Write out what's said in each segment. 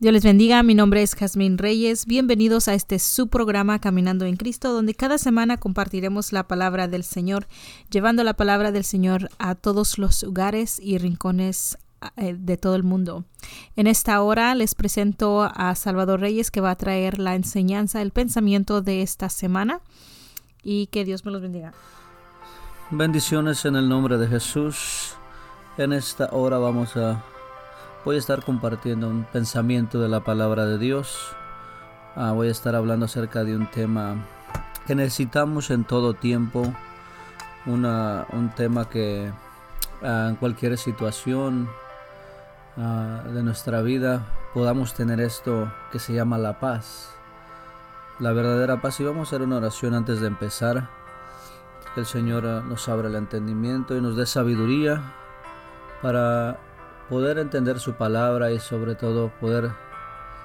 Dios les bendiga, mi nombre es Jazmín Reyes. Bienvenidos a este su programa Caminando en Cristo, donde cada semana compartiremos la palabra del Señor, llevando la palabra del Señor a todos los lugares y rincones eh, de todo el mundo. En esta hora les presento a Salvador Reyes que va a traer la enseñanza, el pensamiento de esta semana y que Dios me los bendiga. Bendiciones en el nombre de Jesús. En esta hora vamos a voy a estar compartiendo un pensamiento de la palabra de Dios. Ah, voy a estar hablando acerca de un tema que necesitamos en todo tiempo. Una, un tema que ah, en cualquier situación ah, de nuestra vida podamos tener esto que se llama la paz. La verdadera paz. Y vamos a hacer una oración antes de empezar. Que el Señor nos abra el entendimiento y nos dé sabiduría para poder entender su palabra y sobre todo poder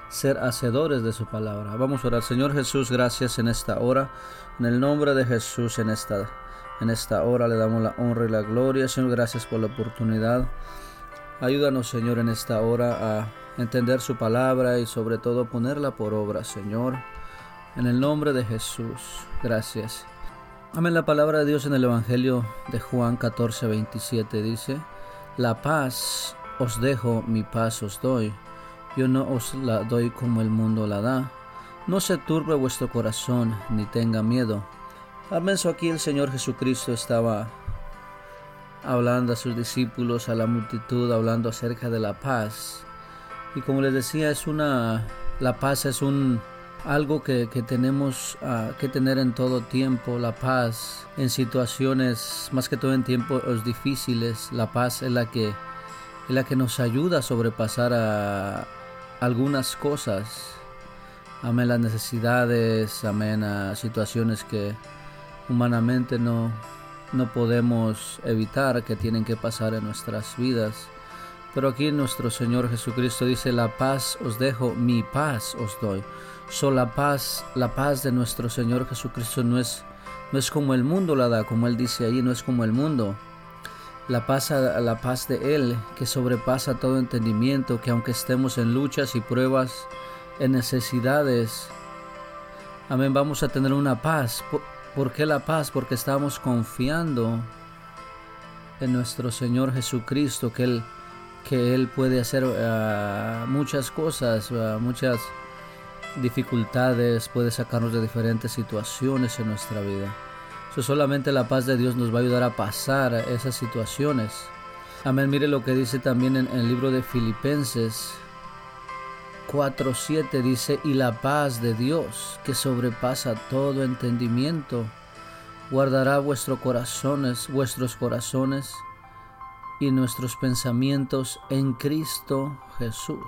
ser hacedores de su palabra. Vamos a orar. Señor Jesús, gracias en esta hora. En el nombre de Jesús en esta, en esta hora le damos la honra y la gloria. Señor, gracias por la oportunidad. Ayúdanos, Señor, en esta hora a entender su palabra y sobre todo ponerla por obra, Señor. En el nombre de Jesús. Gracias. Amén. La palabra de Dios en el Evangelio de Juan 14, 27 dice, La paz os dejo, mi paz os doy. Yo no os la doy como el mundo la da. No se turbe vuestro corazón, ni tenga miedo. Al aquí el Señor Jesucristo estaba hablando a sus discípulos, a la multitud, hablando acerca de la paz. Y como les decía, es una, la paz es un algo que, tenemos ah, que tener en todo tiempo, la paz en situaciones, más que todo en tiempos difíciles, la paz es la que es la que nos ayuda a sobrepasar a algunas cosas. Amén, las necesidades, amén, a situaciones que humanamente no, no podemos evitar que tienen que pasar en nuestras vidas. Pero aquí nuestro Señor Jesucristo dice, la paz os dejo, mi paz os doy. So, la paz, la paz de nuestro Señor Jesucristo no es, no es como el mundo la da, como Él dice ahí, no es como el mundo la paz, la paz de Él que sobrepasa todo entendimiento, que aunque estemos en luchas y pruebas, en necesidades, amén, vamos a tener una paz. ¿Por, qué la paz? Porque estamos confiando en nuestro Señor Jesucristo, que Él, que Él puede hacer ah, muchas cosas, ah, muchas dificultades, puede sacarnos de diferentes situaciones en nuestra vida solamente la paz de Dios nos va a ayudar a pasar esas situaciones. Amén. Mire lo que dice también en, el libro de Filipenses 4.7 dice, y la paz de Dios, que sobrepasa todo entendimiento, guardará vuestros corazones, vuestros corazones y nuestros pensamientos en Cristo Jesús.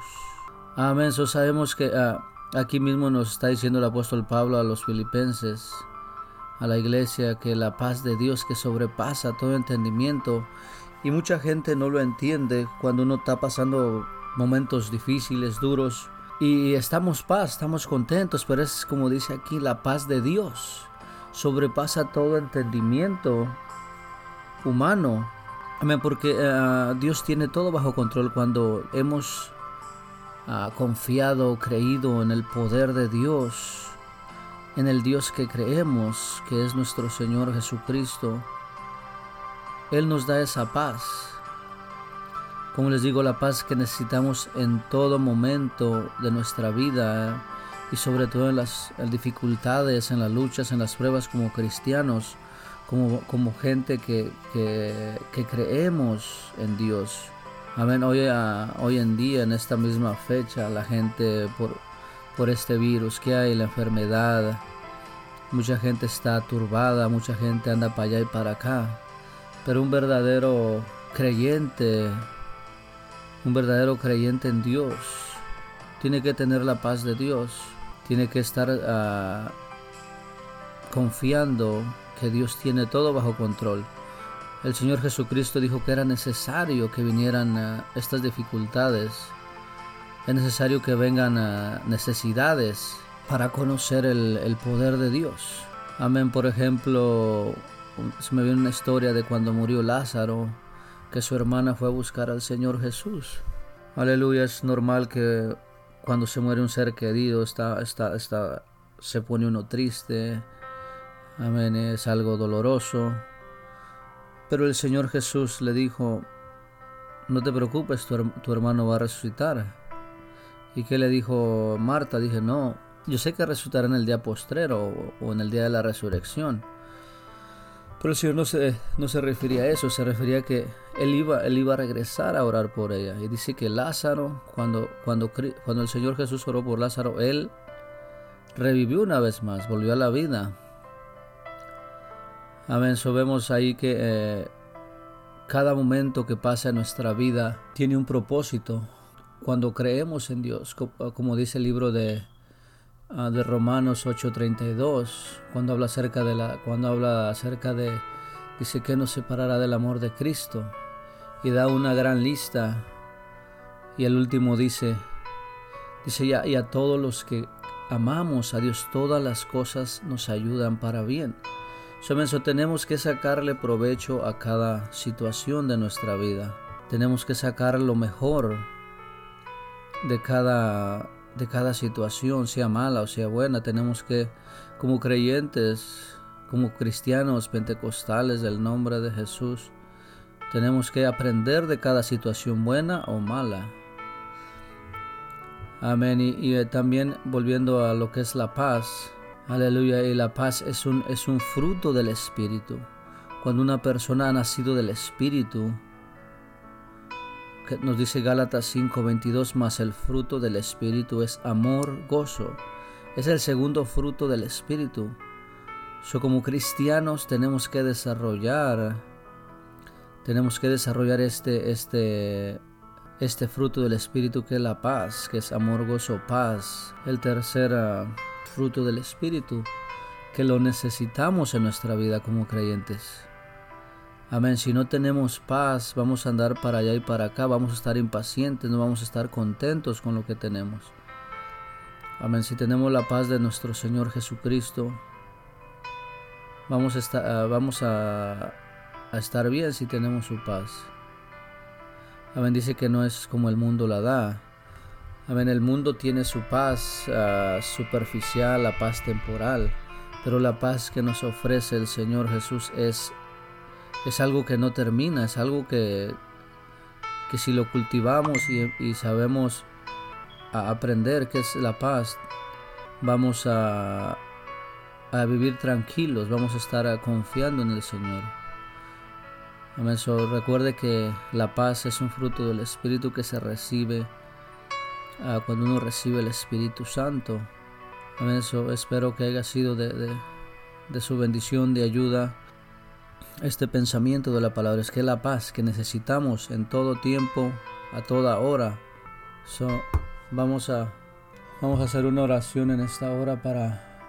Amén. So sabemos que ah, aquí mismo nos está diciendo el apóstol Pablo a los filipenses a la iglesia que la paz de Dios que sobrepasa todo entendimiento. Y mucha gente no lo entiende cuando uno está pasando momentos difíciles, duros. Y estamos paz, estamos contentos, pero es como dice aquí la paz de Dios sobrepasa todo entendimiento humano. Amén, porque eh, Dios tiene todo bajo control cuando hemos uh, confiado, creído en el poder de Dios en el Dios que creemos, que es nuestro Señor Jesucristo, Él nos da esa paz. Como les digo, la paz que necesitamos en todo momento de nuestra vida y sobre todo en las dificultades, en las luchas, en las pruebas como cristianos, como, como gente que, que, creemos en Dios. Amén. Hoy, ah, hoy en día, en esta misma fecha, la gente por, por este virus que hay, la enfermedad. Mucha gente está turbada, mucha gente anda para allá y para acá. Pero un verdadero creyente, un verdadero creyente en Dios, tiene que tener la paz de Dios, tiene que estar ah, confiando que Dios tiene todo bajo control. El Señor Jesucristo dijo que era necesario que vinieran ah, estas dificultades es necesario que vengan necesidades para conocer el, poder de Dios. Amén. Por ejemplo, se me viene una historia de cuando murió Lázaro, que su hermana fue a buscar al Señor Jesús. Aleluya, es normal que cuando se muere un ser querido, está, está, está, se pone uno triste. Amén, es algo doloroso. Pero el Señor Jesús le dijo, no te preocupes, tu, hermano va a resucitar. ¿Y qué le dijo Marta? Dije, no, yo sé que resucitará en el día postrero o, en el día de la resurrección. Pero el Señor no se, no se refería a eso, se refería a que él iba, él iba a regresar a orar por ella. Y dice que Lázaro, cuando, cuando, cuando el Señor Jesús oró por Lázaro, él revivió una vez más, volvió a la vida. Amén. So vemos ahí que eh, cada momento que pasa en nuestra vida tiene un propósito. Cuando creemos en Dios, como dice el libro de, ah, de Romanos 8:32, cuando habla acerca de la, cuando habla acerca de, dice que nos separará del amor de Cristo y da una gran lista. Y el último dice, dice y a todos los que amamos a Dios, todas las cosas nos ayudan para bien tenemos que sacarle provecho a cada situación de nuestra vida. Tenemos que sacar lo mejor de cada, de cada situación, sea mala o sea buena. Tenemos que, como creyentes, como cristianos pentecostales del nombre de Jesús, tenemos que aprender de cada situación buena o mala. Amén. Y, y también volviendo a lo que es la paz, Aleluya. Y la paz es un, es un fruto del Espíritu. Cuando una persona ha nacido del Espíritu, nos dice Gálatas 5:22, más el fruto del Espíritu es amor, gozo. Es el segundo fruto del Espíritu. So, como cristianos tenemos que desarrollar, tenemos que desarrollar este, este, este fruto del Espíritu que es la paz, que es amor, gozo, paz. El tercer fruto del Espíritu, que lo necesitamos en nuestra vida como creyentes. Amén. Si no tenemos paz, vamos a andar para allá y para acá, vamos a estar impacientes, no vamos a estar contentos con lo que tenemos. Amén. Si tenemos la paz de nuestro Señor Jesucristo, vamos a estar, ah, estar bien si tenemos su paz. Amén. Dice que no es como el mundo la da. Amén. El mundo tiene su paz ah, superficial, la paz temporal, pero la paz que nos ofrece el Señor Jesús es, es algo que no termina, es algo que, que si lo cultivamos y, sabemos aprender qué es la paz, vamos a, a vivir tranquilos, vamos a estar confiando en el Señor. Amén. recuerde que la paz es un fruto del Espíritu que se recibe Ah, cuando uno recibe el Espíritu Santo. Amén. Eso espero que haya sido de, su bendición, de ayuda. Este pensamiento de la palabra es que la paz que necesitamos en todo tiempo, a toda hora. So, vamos a vamos a hacer una oración en esta hora para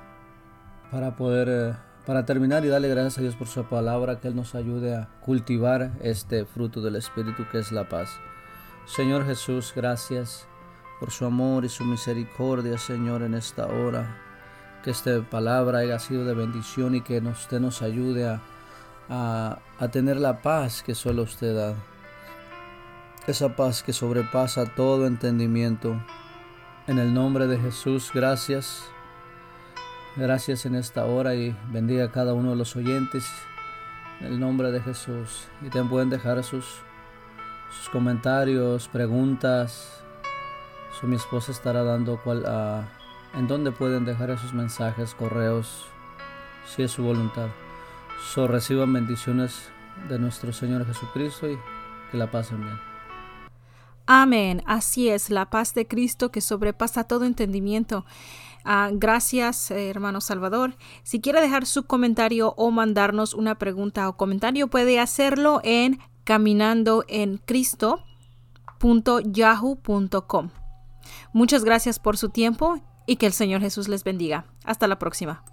para poder eh, para terminar y darle gracias a Dios por su palabra que él nos ayude a cultivar este fruto del espíritu que es la paz. Señor Jesús, gracias por su amor y su misericordia, Señor, en esta hora. Que esta palabra haya sido de bendición y que usted nos ayude a, a, tener la paz que solo usted da. Esa paz que sobrepasa todo entendimiento. En el nombre de Jesús, gracias. Gracias en esta hora y bendiga a cada uno de los oyentes. En el nombre de Jesús. Y te pueden dejar sus, sus comentarios, preguntas, mi esposa estará dando cual, en dónde pueden dejar esos mensajes, correos, si es su voluntad. So reciban bendiciones de nuestro Señor Jesucristo y que la pasen bien. Amén. Así es, la paz de Cristo que sobrepasa todo entendimiento. Ah, gracias, eh, hermano Salvador. Si quiere dejar su comentario o mandarnos una pregunta o comentario, puede hacerlo en caminandoencristo.yahoo.com. Muchas gracias por su tiempo y que el Señor Jesús les bendiga. Hasta la próxima.